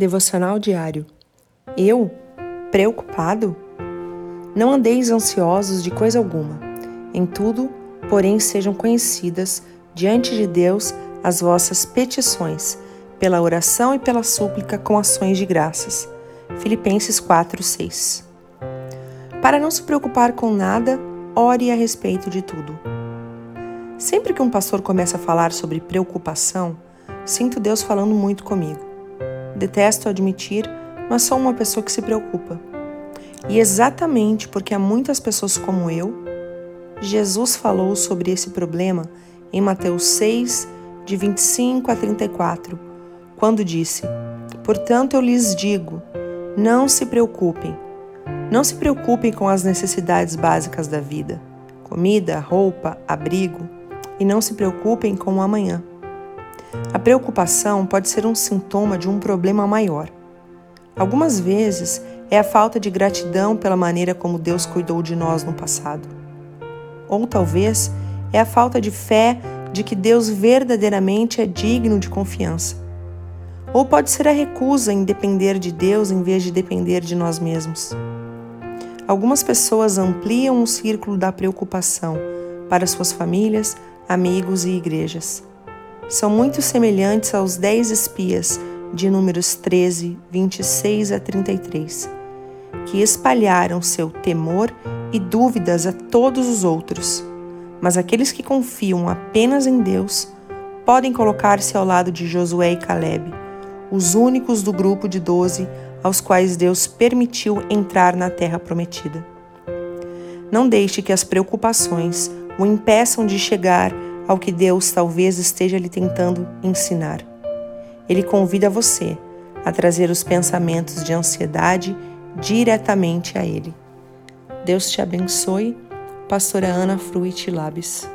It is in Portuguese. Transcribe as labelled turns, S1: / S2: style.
S1: Devocional diário. Eu? Preocupado? Não andeis ansiosos de coisa alguma. Em tudo, porém, sejam conhecidas diante de Deus as vossas petições, pela oração e pela súplica com ações de graças. Filipenses 4, 6. Para não se preocupar com nada, ore a respeito de tudo. Sempre que um pastor começa a falar sobre preocupação, sinto Deus falando muito comigo. Detesto admitir, mas sou uma pessoa que se preocupa. E exatamente porque há muitas pessoas como eu, Jesus falou sobre esse problema em Mateus 6, de 25 a 34, quando disse: Portanto eu lhes digo, não se preocupem. Não se preocupem com as necessidades básicas da vida: comida, roupa, abrigo, e não se preocupem com o amanhã. A preocupação pode ser um sintoma de um problema maior. Algumas vezes é a falta de gratidão pela maneira como Deus cuidou de nós no passado. Ou talvez é a falta de fé de que Deus verdadeiramente é digno de confiança. Ou pode ser a recusa em depender de Deus em vez de depender de nós mesmos. Algumas pessoas ampliam o círculo da preocupação para suas famílias, amigos e igrejas são muito semelhantes aos dez espias de Números 13, 26 a 33, que espalharam seu temor e dúvidas a todos os outros. Mas aqueles que confiam apenas em Deus podem colocar-se ao lado de Josué e Caleb, os únicos do grupo de doze aos quais Deus permitiu entrar na terra prometida. Não deixe que as preocupações o impeçam de chegar ao que Deus talvez esteja lhe tentando ensinar. Ele convida você a trazer os pensamentos de ansiedade diretamente a Ele. Deus te abençoe. Pastora Ana Fruit Labes.